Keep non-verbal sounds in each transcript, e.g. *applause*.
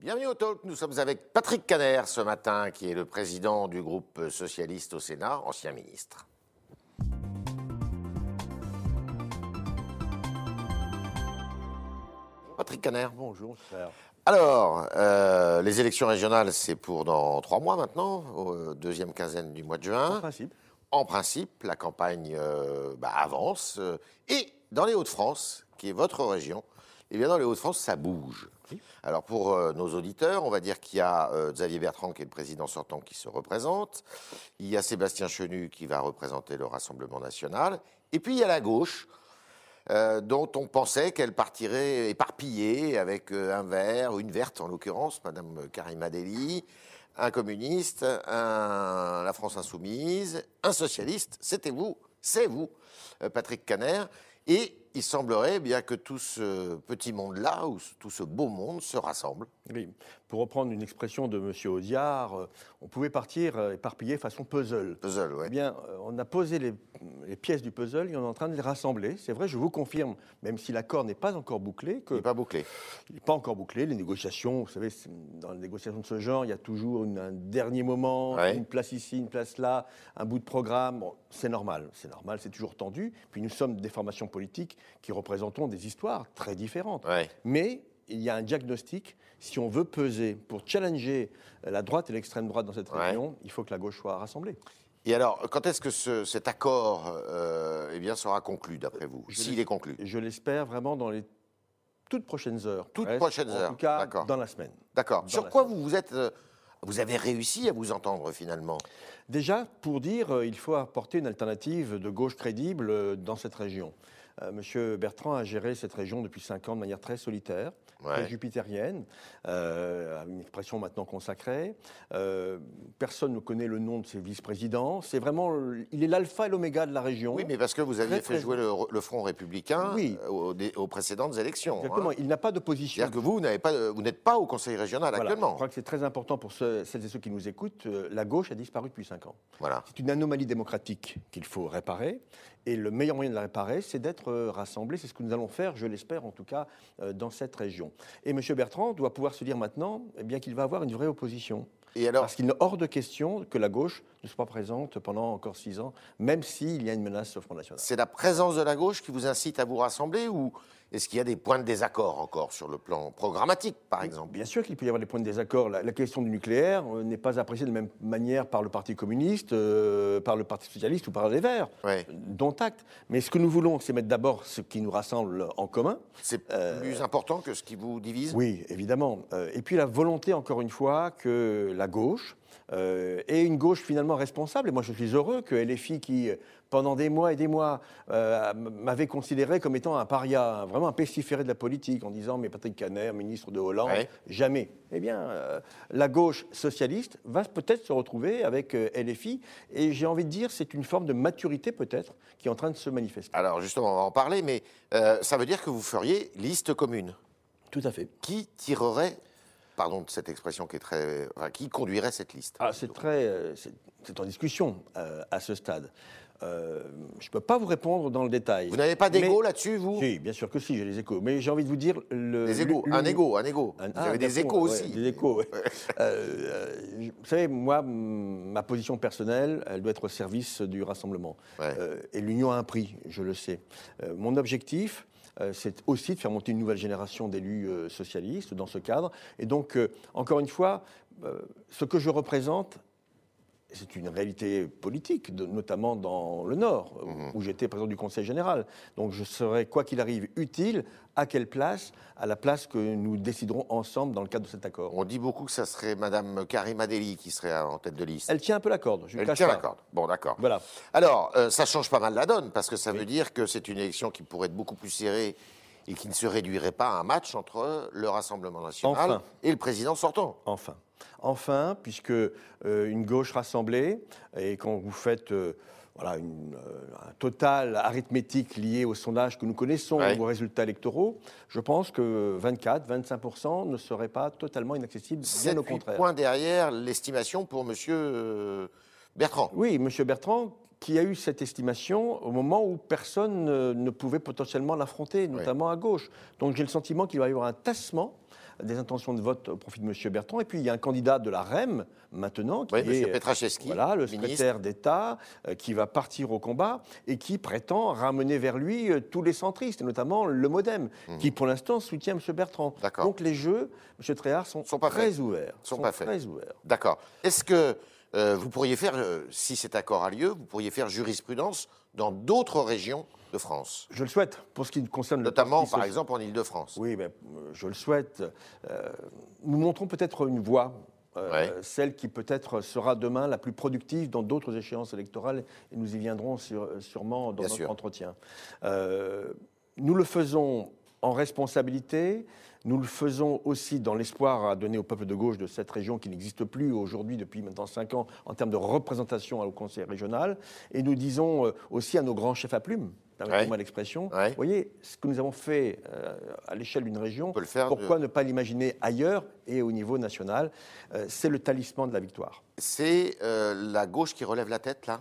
Bienvenue au Talk. Nous sommes avec Patrick Caner ce matin, qui est le président du groupe socialiste au Sénat, ancien ministre. Patrick Caner. Bonjour, frère. Alors, euh, les élections régionales, c'est pour dans trois mois maintenant, au deuxième quinzaine du mois de juin. En principe. En principe, la campagne euh, bah, avance. euh, et dans les Hauts-de-France, qui est votre région, eh bien dans les Hauts-de-France, ça bouge. Alors pour euh, nos auditeurs, on va dire qu'il y a euh, Xavier Bertrand, qui est le président sortant, qui se représente. Il y a Sébastien Chenu, qui va représenter le Rassemblement national. Et puis il y a la gauche, euh, dont on pensait qu'elle partirait éparpillée avec un vert, une verte en l'occurrence, Madame Karima Deli, un communiste, un, la France insoumise, un socialiste. C'était vous, c'est vous, Patrick Caner. Et il semblerait bien que tout ce petit monde-là, ou tout ce beau monde, se rassemble. Oui. Pour reprendre une expression de M. Audiard, euh, on pouvait partir euh, éparpillé façon puzzle. Puzzle, Eh ouais. bien, euh, on a posé les, les pièces du puzzle et on est en train de les rassembler. C'est vrai, je vous confirme, même si l'accord n'est pas encore bouclé, que Il n'est pas bouclé. Il n'est pas encore bouclé. Les négociations, vous savez, dans les négociations de ce genre, il y a toujours une- un dernier moment, Ouais. une place ici, une place là, un bout de programme. Bon, c'est normal, c'est normal, c'est toujours tendu. Puis nous sommes des formations politiques qui représentons des histoires très différentes. Ouais. Mais il y a un diagnostic. Si on veut peser pour challenger la droite et l'extrême droite dans cette Ouais. région, il faut que la gauche soit rassemblée. Et alors, quand est-ce que ce- cet accord euh, eh bien, sera conclu, d'après vous? S'il est conclu? Je l'espère vraiment dans les toutes prochaines heures. Toutes prochaines En heures, tout cas, dans la semaine. D'accord. Sur quoi vous vous êtes. euh, vous avez réussi à vous entendre finalement? Déjà, pour dire, euh, il faut apporter une alternative de gauche crédible euh, dans cette région. Euh, Monsieur Bertrand a géré cette région depuis cinq ans de manière très solitaire, Ouais. très jupitérienne, euh, une expression maintenant consacrée. Euh, personne ne connaît le nom de ses vice-présidents. C'est vraiment, il est l'alpha et l'oméga de la région. Oui, mais parce que vous aviez Très, fait très- jouer le, le Front républicain Oui. aux, précédentes élections. Exactement. hein. Il n'a pas d'opposition. C'est-à-dire que vous, pas, de- n'êtes pas au Conseil régional Voilà. Je actuellement. crois que c'est très important pour ceux- celles et ceux qui nous écoutent. La gauche a disparu depuis cinq ans. Voilà. C'est une anomalie démocratique qu'il faut réparer. Et le meilleur moyen de la réparer, c'est d'être euh, rassemblés. C'est ce que nous allons faire, je l'espère en tout cas, euh, dans cette région. Et M. Bertrand doit pouvoir se dire maintenant eh bien, qu'il va avoir une vraie opposition. Et alors, Parce qu'il est hors de question que la gauche ne soit pas présente pendant encore six ans, même s'il y a une menace au Front National. c'est la présence de la gauche qui vous incite à vous rassembler ou est-ce qu'il y a des points de désaccord encore sur le plan programmatique, par exemple? Bien sûr qu'il peut y avoir des points de désaccord. La, la question du nucléaire euh, n'est pas appréciée de la même manière par le Parti communiste, euh, par le Parti socialiste ou par les Verts. Ouais. Dont acte. Mais ce que nous voulons, c'est mettre d'abord ce qui nous rassemble en commun. C'est Euh, plus important que ce qui vous divise? Oui, évidemment. Et puis la volonté, encore une fois, que la gauche, euh, et une gauche finalement responsable, et moi je suis heureux que LFI, qui pendant des mois et des mois euh, m'avait considéré comme étant un paria, vraiment un pestiféré de la politique, en disant mais Patrick Caner, ministre de Hollande, Ouais. jamais. Eh bien, euh, la gauche socialiste va peut-être se retrouver avec LFI, et j'ai envie de dire c'est une forme de maturité peut-être qui est en train de se manifester. Alors justement, on va en parler, mais ça veut dire que vous feriez liste commune. Tout à fait. Qui tirerait, pardon de cette expression qui est très, enfin, qui conduirait cette liste Ah, c'est très, euh, c'est en discussion euh, à ce stade. Euh, je ne peux pas vous répondre dans le détail. Vous n'avez pas d'égo là-dessus, vous? Si, bien sûr que si, j'ai les échos. Mais j'ai envie de vous dire le. Des égos, le- un égo, un égo. un- Vous ah, avez des échos ouais, aussi. Des échos. *laughs* Euh, je- vous savez, moi, ma position personnelle, elle doit être au service du rassemblement. Ouais. Et l'union a un prix, je le sais. Mon objectif, c'est aussi de faire monter une nouvelle génération d'élus euh, socialistes dans ce cadre. Et donc, euh, encore une fois, euh, ce que je représente, c'est une réalité politique, de- notamment dans le Nord, Mhm. où j'étais président du Conseil général. Donc je serai, quoi qu'il arrive, utile. À quelle place? À la place que nous déciderons ensemble dans le cadre de cet accord. On dit beaucoup que ça serait Madame Karima Deli qui serait en tête de liste. Elle tient un peu la corde, je Elle cache tient pas. la corde. Bon, d'accord. Voilà. Alors, euh, ça change pas mal la donne, parce que ça veut dire que c'est une élection qui pourrait être beaucoup plus serrée et qui ne se réduirait pas à un match entre le Rassemblement national Enfin. et le président sortant. Enfin. Enfin, puisque euh, une gauche rassemblée, et quand vous faites euh, voilà, une, euh, un total arithmétique lié au sondage que nous connaissons, Ouais. aux résultats électoraux, je pense que 24-25% ne serait pas totalement inaccessible, bien 7 au contraire. points derrière l'estimation pour euh, Bertrand. Oui, M. Bertrand, qui a eu cette estimation au moment où personne ne pouvait potentiellement l'affronter, notamment à gauche. Donc j'ai le sentiment qu'il va y avoir un tassement des intentions de vote au profit de M. Bertrand. Et puis il y a un candidat de la REM maintenant, qui Oui, est. Petracheski, voilà, le ministre. secrétaire d'État, euh, qui va partir au combat et qui prétend ramener vers lui euh, tous les centristes, notamment le MoDem, qui pour l'instant soutient M. Bertrand. Hmm. Donc les jeux, M. Tréhard, sont, Sont pas très faits. ouverts. Sont pas faits. très ouverts. D'accord. Est-ce que euh, vous pourriez faire, euh, si cet accord a lieu, vous pourriez faire jurisprudence dans d'autres régions de France Je le souhaite, pour ce qui concerne Notamment, par exemple, en Ile-de-France. Oui, ben, je le souhaite. Euh, nous montrons peut-être une voie, Ouais. celle qui peut-être sera demain la plus productive dans d'autres échéances électorales, et nous y viendrons sur- sûrement dans Bien notre sûr. entretien. Nous le faisons en responsabilité. Nous le faisons aussi dans l'espoir à donner au peuple de gauche de cette région qui n'existe plus aujourd'hui depuis maintenant cinq ans en termes de représentation au Conseil régional. Et nous disons euh, aussi à nos grands chefs à plumes, permettez-moi Ouais. l'expression, Ouais. vous voyez, ce que nous avons fait euh, à l'échelle d'une région, peut le faire pourquoi ne pas l'imaginer ailleurs et au niveau national? Euh, C'est le talisman de la victoire. C'est euh, la gauche qui relève la tête, là?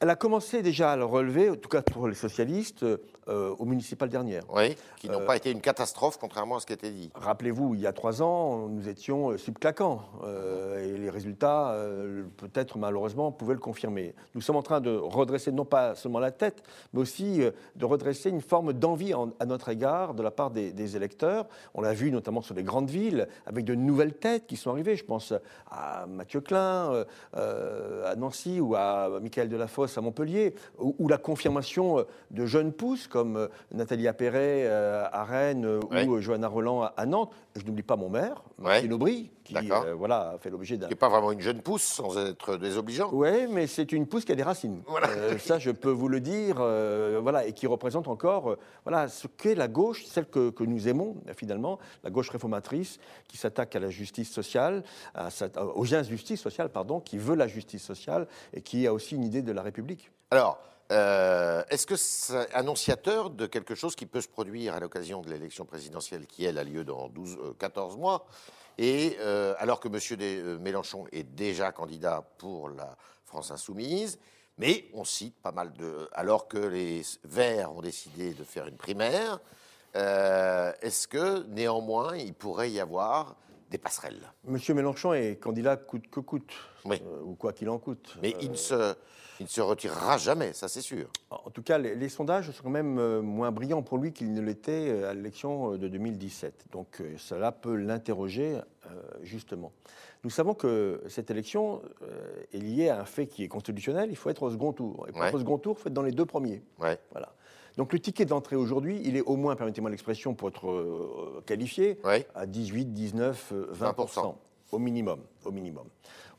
Elle a commencé déjà à le relever, en tout cas pour les socialistes, euh, au municipal dernière. Oui. Qui n'ont Euh, pas été une catastrophe, contrairement à ce qui a été dit. Rappelez-vous, il y a trois ans, nous étions euh, subclaquants euh, et les résultats, euh, peut-être malheureusement, pouvaient le confirmer. Nous sommes en train de redresser non pas seulement la tête, mais aussi euh, de redresser une forme d'envie en- à notre égard de la part des, des électeurs. On l'a vu notamment sur les grandes villes, avec de nouvelles têtes qui sont arrivées. Je pense à Mathieu Klein, euh, euh, à Nancy, ou à Michael Delafosse à Montpellier, ou, ou la confirmation euh, de jeunes pousses comme euh, Nathalie Appéré euh, à Rennes Ouais. ou Johanna Roland à, à Nantes. Je n'oublie pas mon maire, Martine Aubry, qui euh, voilà, a fait l'objet d'un. Qui n'est pas vraiment une jeune pousse, sans être désobligeant. Oui, mais c'est une pousse qui a des racines. Voilà. Euh, ça, je peux vous le dire, euh, voilà, et qui représente encore voilà, ce qu'est la gauche, celle que, que nous aimons, finalement, la gauche réformatrice, qui s'attaque à la justice sociale, à sa- aux injustices sociales, pardon, qui veut la justice sociale et qui a aussi une idée de la République. Alors, euh, est-ce que c'est annonciateur de quelque chose qui peut se produire à l'occasion de l'élection présidentielle qui, elle, a lieu dans 12, euh, 14 mois Et euh, alors que M. Euh, Mélenchon est déjà candidat pour la France Insoumise, mais on cite pas mal de. Alors que les Verts ont décidé de faire une primaire, euh, est-ce que néanmoins il pourrait y avoir des passerelles Monsieur Mélenchon est candidat coûte que coûte, Oui. euh, ou quoi qu'il en coûte. Mais Euh, il, ne se, il ne se retirera jamais, ça c'est sûr. En tout cas, les, les sondages sont quand même euh, moins brillants pour lui qu'ils ne l'étaient à l'élection de 2017. Donc euh, cela peut l'interroger justement. Nous savons que cette élection est liée à un fait qui est constitutionnel, il faut être au second tour. Et pour Ouais. être au second tour, il faut être dans les deux premiers. Ouais. Voilà. Donc le ticket d'entrée aujourd'hui, il est au moins, permettez-moi l'expression pour être euh, qualifié, à 18, 19, euh, 20%, 20%. au minimum. Au minimum.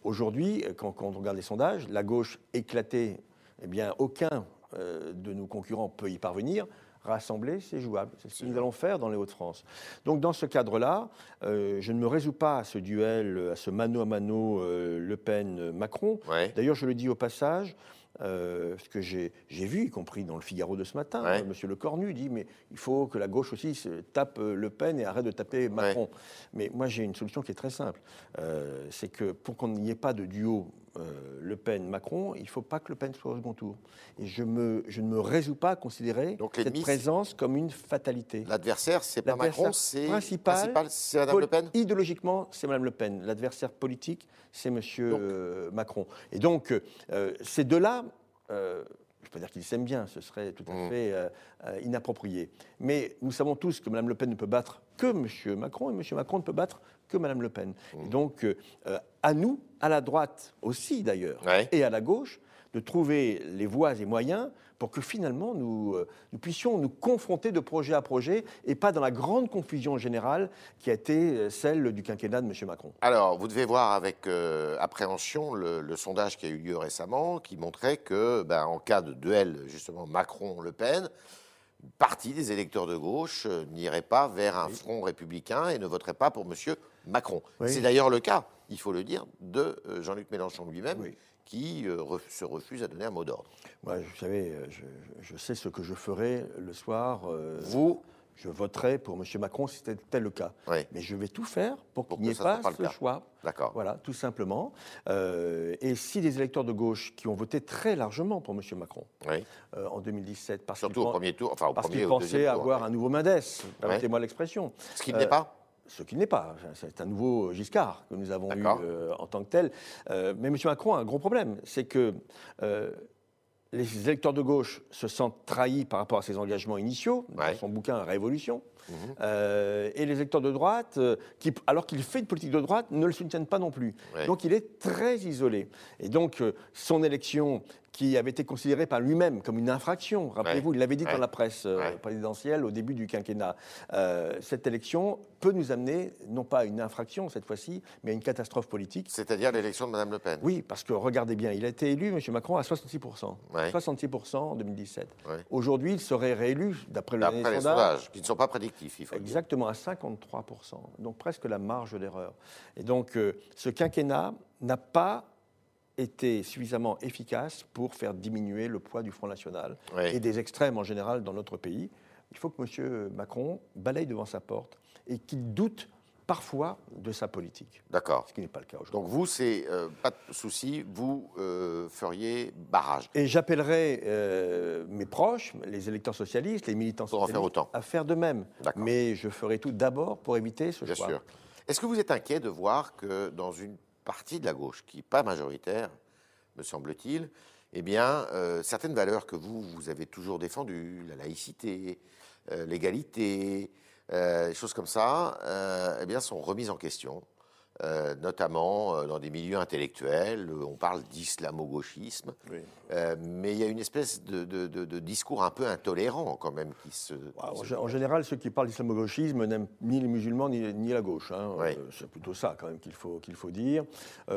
Aujourd'hui, euh, quand, quand on regarde les sondages, la gauche éclatée, eh bien, aucun euh, de nos concurrents peut y parvenir. Rassembler, c'est jouable. C'est ce que nous allons faire dans les Hauts-de-France. Donc, dans ce cadre-là, euh, je ne me résous pas à ce duel, à ce mano à mano euh, Le Pen-Macron. Ouais. D'ailleurs, je le dis au passage, euh, ce que j'ai vu, y compris dans le Figaro de ce matin, Ouais. euh, Monsieur Le Cornu dit mais il faut que la gauche aussi se tape euh, Le Pen et arrête de taper Macron. Mais moi, j'ai une solution qui est très simple. Euh, c'est que pour qu'on n'y ait pas de duo euh, Le Pen-Macron, il ne faut pas que Le Pen soit au second tour. Et je, me, je ne me résous pas à considérer Donc, cette présence comme une fatalité. L'adversaire, c'est pas Macron, c'est principal, c'est Madame Le Pen. Idéologiquement, c'est Mme Le Pen. L'adversaire politique, c'est M. Donc- Macron. Et donc, euh, ces deux-là, euh, je ne peux pas dire qu'ils s'aiment bien, ce serait tout à Mm. fait euh, euh, inapproprié. Mais nous savons tous que Mme Le Pen ne peut battre que M. Macron et M. Macron ne peut battre que Mme Le Pen. Mm. Et donc, euh, euh, à nous, à la droite aussi d'ailleurs, Ouais. et à la gauche, de trouver les voies et moyens pour que finalement nous, euh, nous puissions nous confronter de projet à projet et pas dans la grande confusion générale qui a été euh, celle du quinquennat de M. Macron. Alors, vous devez voir avec euh, appréhension le, le sondage qui a eu lieu récemment, qui montrait que, ben, en cas de duel, justement, Macron-Le Pen, une partie des électeurs de gauche euh, n'irait pas vers un front républicain et ne voterait pas pour M. Macron. Oui. C'est d'ailleurs le cas, il faut le dire, de euh, Jean-Luc Mélenchon lui-même, Oui. Qui euh, se refuse à donner un mot d'ordre. Moi, vous savez, euh, je, je sais ce que je ferai le soir. euh, Vous, je voterai pour M. Macron si c'était tel le cas. Oui. Mais je vais tout faire pour Pour qu'il n'y ait pas, pas ce cas. choix. d'accord. Voilà, tout simplement. Euh, et si les électeurs de gauche qui ont voté très largement pour M. Macron Oui. euh, en 2017, parce Surtout qu'ils au premier tour, enfin au parce premier qu'ils pensaient tour. avoir un nouveau Mendes, permettez-moi l'expression. Ce qui Euh, n'est pas. Ce qui n'est pas. C'est un nouveau Giscard que nous avons eu en tant que tel. mais M. Macron a un gros problème, c'est que les électeurs de gauche se sentent trahis par rapport à ses engagements initiaux, dans son bouquin Révolution. Mhm. Euh, et les électeurs de droite, euh, qui, alors qu'il fait une politique de droite, ne le soutiennent pas non plus. Donc il est très isolé. Et donc euh, son élection qui avait été considéré par lui-même comme une infraction. Rappelez-vous, il l'avait dit dans la presse euh, présidentielle au début du quinquennat. Euh, cette élection peut nous amener, non pas à une infraction cette fois-ci, mais à une catastrophe politique. C'est-à-dire l'élection de Mme Le Pen Oui, parce que regardez bien, il a été élu, M. Macron, à 66%. 66% en 2017. Aujourd'hui, il serait réélu, d'après le les sondages, qui ne sont pas prédictifs, il faut Exactement, à 53%. Donc presque la marge d'erreur. Et donc, euh, ce quinquennat n'a pas été suffisamment efficace pour faire diminuer le poids du Front National et des extrêmes en général dans notre pays. Il faut que M. Macron balaye devant sa porte et qu'il doute parfois de sa politique. D'accord. Ce qui n'est pas le cas aujourd'hui. Donc vous, c'est euh, pas de souci, vous euh, feriez barrage. Et j'appellerai euh, mes proches, les électeurs socialistes, les militants pour socialistes, en faire autant. à faire de même. Mais je ferai tout d'abord pour éviter ce Bien choix. Sûr. Est-ce que vous êtes inquiet de voir que dans une partie de la gauche, qui n'est pas majoritaire, me semble-t-il, eh bien, euh, certaines valeurs que vous, vous avez toujours défendues, la laïcité, euh, l'égalité, euh, des choses comme ça, eh bien, sont remises en question. Euh, notamment euh, dans des milieux intellectuels. Euh, on parle d'islamo-gauchisme, mais il y a une espèce de, discours un peu intolérant quand même qui se. en, général, ceux qui parlent d'islamo-gauchisme n'aiment ni les musulmans ni, la gauche. Hein. C'est plutôt ça quand même qu'il faut, qu'il faut dire.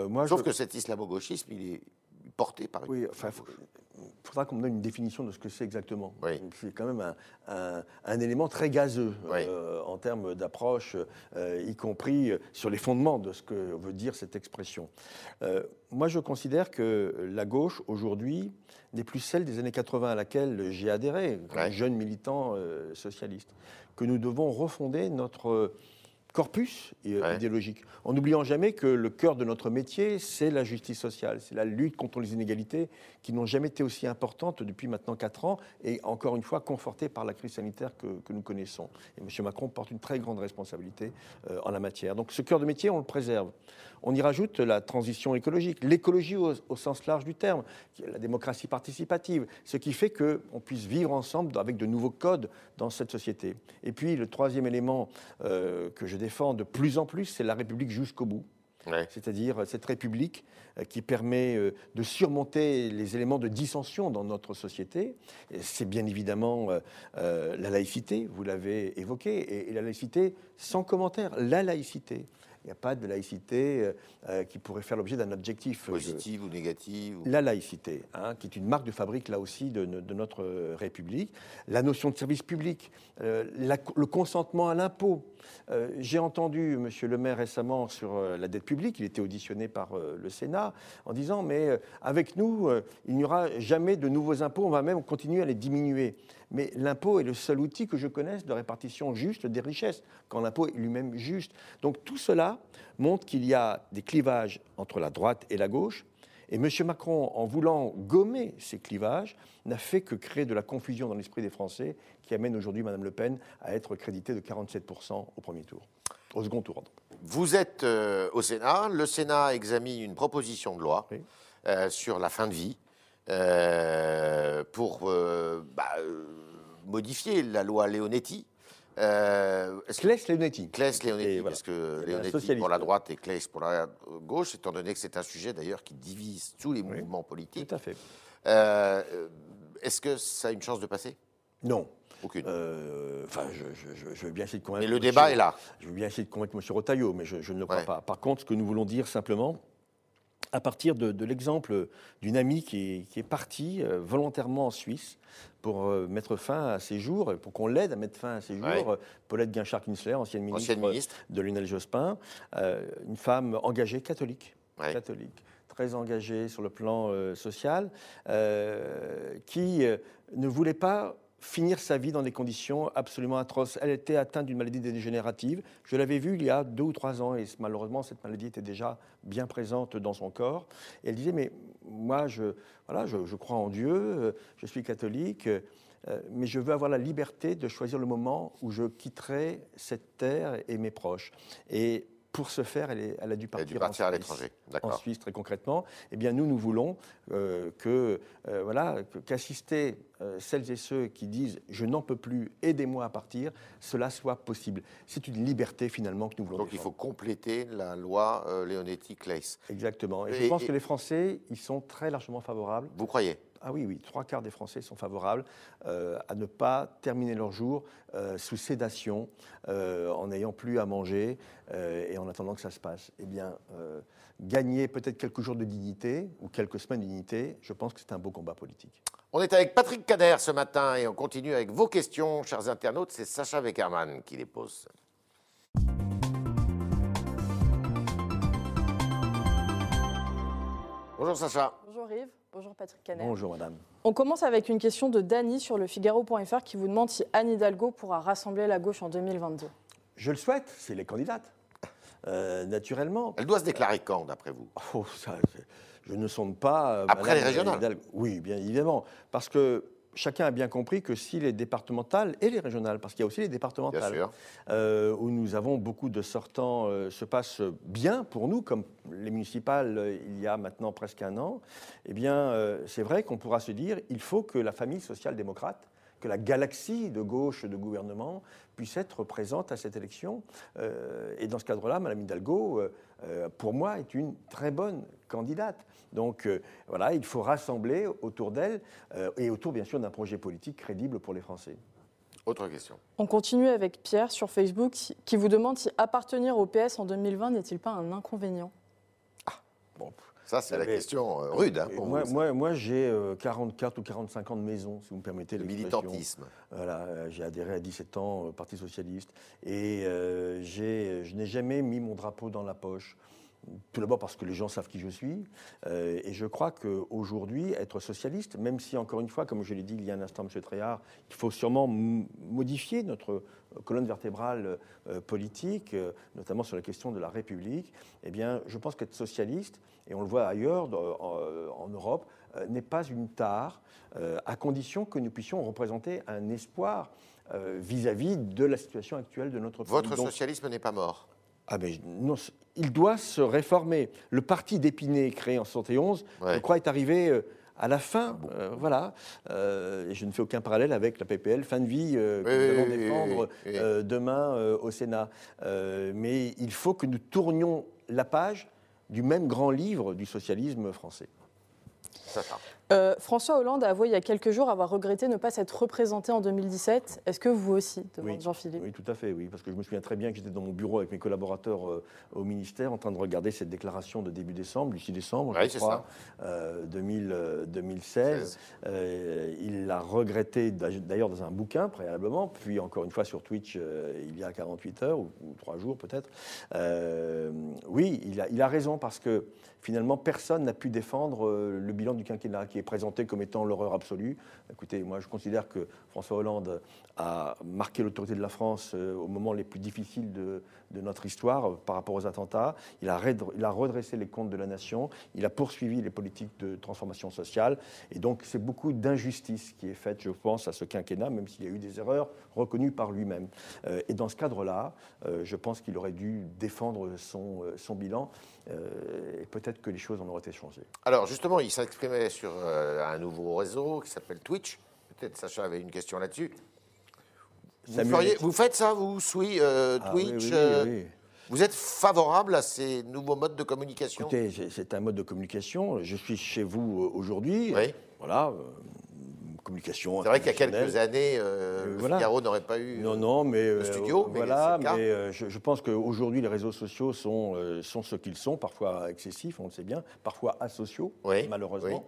moi, Sauf que cet islamo-gauchisme, il est porté par une. Oui, enfin, faudra qu'on me donne une définition de ce que c'est exactement. C'est quand même un, élément très gazeux euh, en termes d'approche, euh, y compris sur les fondements de ce que veut dire cette expression. Euh, moi, je considère que la gauche, aujourd'hui, n'est plus celle des années 80 à laquelle j'ai adhéré, comme jeune militant socialiste, que nous devons refonder notre corpus euh, idéologique, en n'oubliant jamais que le cœur de notre métier, c'est la justice sociale, c'est la lutte contre les inégalités qui n'ont jamais été aussi importantes depuis maintenant 4 ans et encore une fois confortées par la crise sanitaire que, nous connaissons. Et M. Macron porte une très grande responsabilité euh, en la matière. Donc ce cœur de métier, on le préserve. On y rajoute la transition écologique, l'écologie au, sens large du terme, la démocratie participative, ce qui fait qu'on puisse vivre ensemble avec de nouveaux codes dans cette société. Et puis le troisième élément euh, que je défend de plus en plus, c'est la République jusqu'au bout. C'est-à-dire cette République euh, qui permet euh, de surmonter les éléments de dissension dans notre société. C'est bien évidemment la laïcité, vous l'avez évoqué, et la laïcité sans commentaire, la laïcité. Il n'y a pas de laïcité euh, euh, qui pourrait faire l'objet d'un objectif. Euh, Positive ou négative La laïcité, hein, qui est une marque de fabrique, là aussi, de, notre République. La notion de service public, le consentement à l'impôt. J'ai entendu M. Le Maire récemment sur la dette publique, il était auditionné par le Sénat, en disant Mais avec nous, il n'y aura jamais de nouveaux impôts, on va même continuer à les diminuer mais l'impôt est le seul outil que je connaisse de répartition juste des richesses, quand l'impôt est lui-même juste. Donc tout cela montre qu'il y a des clivages entre la droite et la gauche, et M. Macron, en voulant gommer ces clivages, n'a fait que créer de la confusion dans l'esprit des Français, qui amène aujourd'hui Mme Le Pen à être créditée de 47% au premier tour, au second tour. Vous êtes euh, au Sénat, le Sénat examine une proposition de loi euh, sur la fin de vie. Euh, pour euh, bah, euh, modifier la loi Leonetti. Euh, Claes Leonetti. Claes Leonetti, parce que Leonetti pour la droite et Claes pour la gauche, étant donné que c'est un sujet d'ailleurs qui divise tous les mouvements politiques. Tout à fait. Est-ce que ça a une chance de passer? Non. Aucune. Enfin, je, je, veux bien essayer de convaincre. Mais le débat est là. Je veux bien essayer de convaincre M. Rotaillot, mais je, ne le crois pas. Par contre, ce que nous voulons dire simplement, à partir de, l'exemple d'une amie qui est, partie euh, volontairement en Suisse pour euh, mettre fin à ses jours, pour qu'on l'aide à mettre fin à ses jours. Paulette Guinchard-Kinsler, ancienne ministre, de Lionel Jospin, euh, une femme engagée catholique, catholique. Très engagée sur le plan social, qui ne voulait pas finir sa vie dans des conditions absolument atroces. Elle était atteinte d'une maladie dégénérative. Je l'avais vue il y a deux ou trois ans et malheureusement cette maladie était déjà bien présente dans son corps. Et elle disait mais moi je voilà je, crois en Dieu, je suis catholique. mais je veux avoir la liberté de choisir le moment où je quitterai cette terre et mes proches. Pour ce faire, elle, a dû partir, à l'étranger. En Suisse, très concrètement. Eh bien, nous, nous voulons euh, que, euh, voilà, qu'assister euh, celles et ceux qui disent je n'en peux plus, aidez-moi à partir, cela soit possible. C'est une liberté finalement que nous voulons. Donc il faut compléter la loi Leonetti-Claes. Exactement. Et, je pense que les Français y sont très largement favorables. Vous croyez? Ah oui, oui, trois quarts des Français sont favorables euh, à ne pas terminer leur jour euh, sous sédation, euh, en n'ayant plus à manger et en attendant que ça se passe. Eh bien, gagner peut-être quelques jours de dignité ou quelques semaines de dignité, je pense que c'est un beau combat politique. On est avec Patrick Kader ce matin et on continue avec vos questions, chers internautes. C'est Sacha Weckermann qui les pose. Bonjour Sacha. Bonjour Yves. Bonjour Patrick Canet. Bonjour madame. On commence avec une question de Dany sur le Figaro.fr qui vous demande si Anne Hidalgo pourra rassembler la gauche en 2022. Je le souhaite, c'est les candidates. Euh, naturellement. Elle doit se déclarer quand, d'après vous? Oh, Je ne sonde pas. Euh, Après les régionales Oui, bien évidemment. Parce que chacun a bien compris que si les départementales et les régionales, parce qu'il y a aussi les départementales, euh, où nous avons beaucoup de sortants, euh, se passent bien pour nous, comme les municipales euh, il y a maintenant presque un an, eh bien, c'est vrai qu'on pourra se dire il faut que la famille social-démocrate que la galaxie de gauche de gouvernement puisse être présente à cette élection. et dans ce cadre-là, Mme Hidalgo, pour moi, est une très bonne candidate. Donc euh, voilà, il faut rassembler autour d'elle euh, et autour bien sûr d'un projet politique crédible pour les Français. Autre question. On continue avec Pierre sur Facebook qui vous demande si appartenir au PS en 2020 n'est-il pas un inconvénient? Ah, bon. Ça, c'est la question euh, rude. Hein, moi, moi, moi j'ai 44 ou 45 ans de maison, si vous me permettez. Le militantisme. Voilà, j'ai adhéré à 17 ans au Parti Socialiste. Et je n'ai jamais mis mon drapeau dans la poche. Tout d'abord parce que les gens savent qui je suis. Euh, et je crois qu'aujourd'hui, être socialiste, même si, encore une fois, comme je l'ai dit il y a un instant, M. Tréhard, il faut sûrement modifier notre colonne vertébrale euh, politique, euh, notamment sur la question de la République, eh bien, je pense qu'être socialiste, et on le voit ailleurs en, Europe, n'est pas une tare, à condition que nous puissions représenter un espoir vis-à-dire de la situation actuelle de notre pays. Votre socialisme n'est pas mort ah ben, non, il doit se réformer. Le parti d'Épinay, créé en 71, je crois, est arrivé euh, à la fin. Ah euh, voilà. Euh, et je ne fais aucun parallèle avec la PPL, fin de vie, que nous allons défendre demain au Sénat. mais il faut que nous tournions la page du même grand livre du socialisme français. Ça, ça. Euh, François Hollande a avoué il y a quelques jours avoir regretté ne pas s'être représenté en 2017. Est-ce que vous aussi, demande Jean-Philippe Oui, tout à fait, oui, parce que je me souviens très bien que j'étais dans mon bureau avec mes collaborateurs euh, au ministère en train de regarder cette déclaration de début décembre, du 6 décembre, je crois, 2016. Euh, il l'a regretté d'ailleurs dans un bouquin préalablement, puis encore une fois sur Twitch il y a 48 heures ou, trois 3 jours peut-être. oui, il a, il a raison parce que finalement personne n'a pu défendre le bilan du quinquennat qui est présenté comme étant l'horreur absolue. Écoutez, moi je considère que François Hollande a marqué l'autorité de la France euh, au moment les plus difficiles de, notre histoire euh, par rapport aux attentats. Il a, redressé les comptes de la nation, il a poursuivi les politiques de transformation sociale. Et donc c'est beaucoup d'injustice qui est faite, je pense, à ce quinquennat, même s'il y a eu des erreurs reconnues par lui-même. Euh, et dans ce cadre-là, je pense qu'il aurait dû défendre son bilan. Et peut-être que les choses en auraient été changées. Alors justement, il s'exprimait sur un nouveau réseau qui s'appelle Twitch. Peut-être Sacha avait une question là-dessus. Vous, faites ça, vous, oui, euh, ah Twitch euh, Vous êtes favorable à ces nouveaux modes de communication? Écoutez, c'est un mode de communication. Je suis chez vous euh, aujourd'hui. Oui. Voilà communication. C'est vrai qu'il y a quelques années, euh, le Figaro n'aurait pas eu non, non, mais, le studio. mais voilà, mais je, je, pense qu'aujourd'hui, les réseaux sociaux sont, sont ce qu'ils sont, parfois excessifs, on le sait bien, parfois asociaux, malheureusement.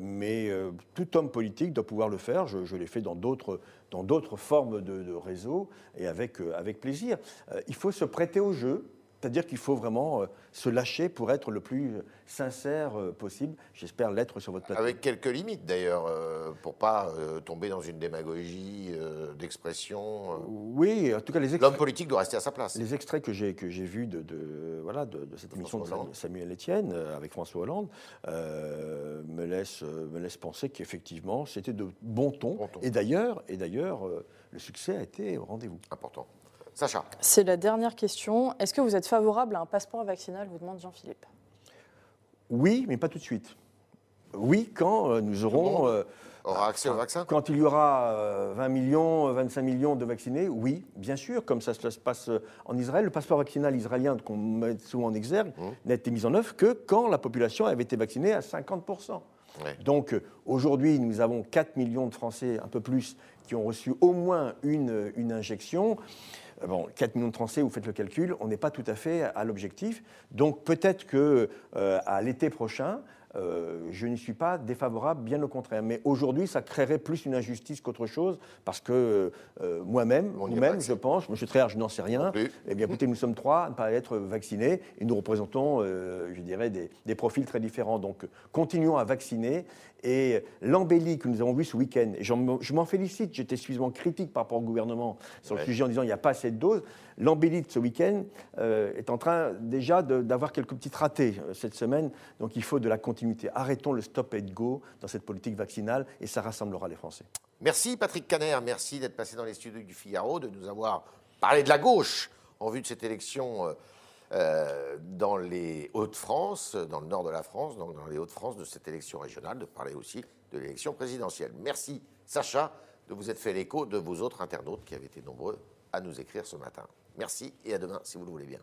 mais tout homme politique doit pouvoir le faire. Je, je l'ai fait dans d'autres dans d'autres formes de, réseaux et avec, euh, avec plaisir. Euh, il faut se prêter au jeu. C'est-à-dire qu'il faut vraiment se lâcher pour être le plus sincère possible. J'espère l'être sur votre plateau. Avec quelques limites d'ailleurs, pour pas tomber dans une démagogie d'expression. Oui, en tout cas les extraits. L'homme politique doit rester à sa place. Les extraits que j'ai que j'ai vus de, de, voilà de, cette émission de Samuel Etienne avec François Hollande me laissent me laisse penser qu'effectivement c'était de bon ton. Bon ton. Et d'ailleurs et d'ailleurs le succès a été au rendez-vous. Important. Sacha. C'est la dernière question. Est-ce que vous êtes favorable à un passeport vaccinal vous demande Jean-Philippe. Oui, mais pas tout de suite. Oui, quand euh, nous aurons. Euh, aura accès au vaccin Quand il y aura 20 euh, millions, 25 millions de vaccinés, oui, bien sûr, comme ça se passe en Israël. Le passeport vaccinal israélien qu'on met souvent en exergue mmh. n'a été mis en œuvre que quand la population avait été vaccinée à 50%. Donc aujourd'hui, nous avons 4 millions de Français, un peu plus, qui ont reçu au moins une, une injection. Euh, bon, 4 millions de Français, vous faites le calcul, on n'est pas tout à fait à l'objectif. Donc peut-être que euh, à l'été prochain, euh, je n'y suis pas défavorable, bien au contraire. Mais aujourd'hui, ça créerait plus une injustice qu'autre chose, parce que euh, moi-même, nous-mêmes, je pense, M. Tréard, je n'en sais rien. Eh bien, écoutez, nous sommes trois à ne pas être vaccinés, et nous représentons, euh, je dirais, des, des, profils très différents. Donc, continuons à vacciner. Et l'embellie que nous avons vue ce week-end, et je m'en félicite, j'étais suffisamment critique par rapport au gouvernement sur le sujet en disant il n'y a pas assez de doses. L'embellie ce week-end est en train déjà d'avoir quelques petits ratés cette semaine, donc il faut de la continuité Arrêtons le stop and go dans cette politique vaccinale et ça rassemblera les Français. Merci Patrick Caner, merci d'être passé dans les studios du Figaro, de nous avoir parlé de la gauche en vue de cette élection euh, euh, dans les Hauts-de-France, dans le nord de la France, donc dans les Hauts-de-France, de cette élection régionale, de parler aussi de l'élection présidentielle. Merci Sacha de vous être fait l'écho de vos autres internautes qui avaient été nombreux à nous écrire ce matin. Merci et à demain si vous le voulez bien.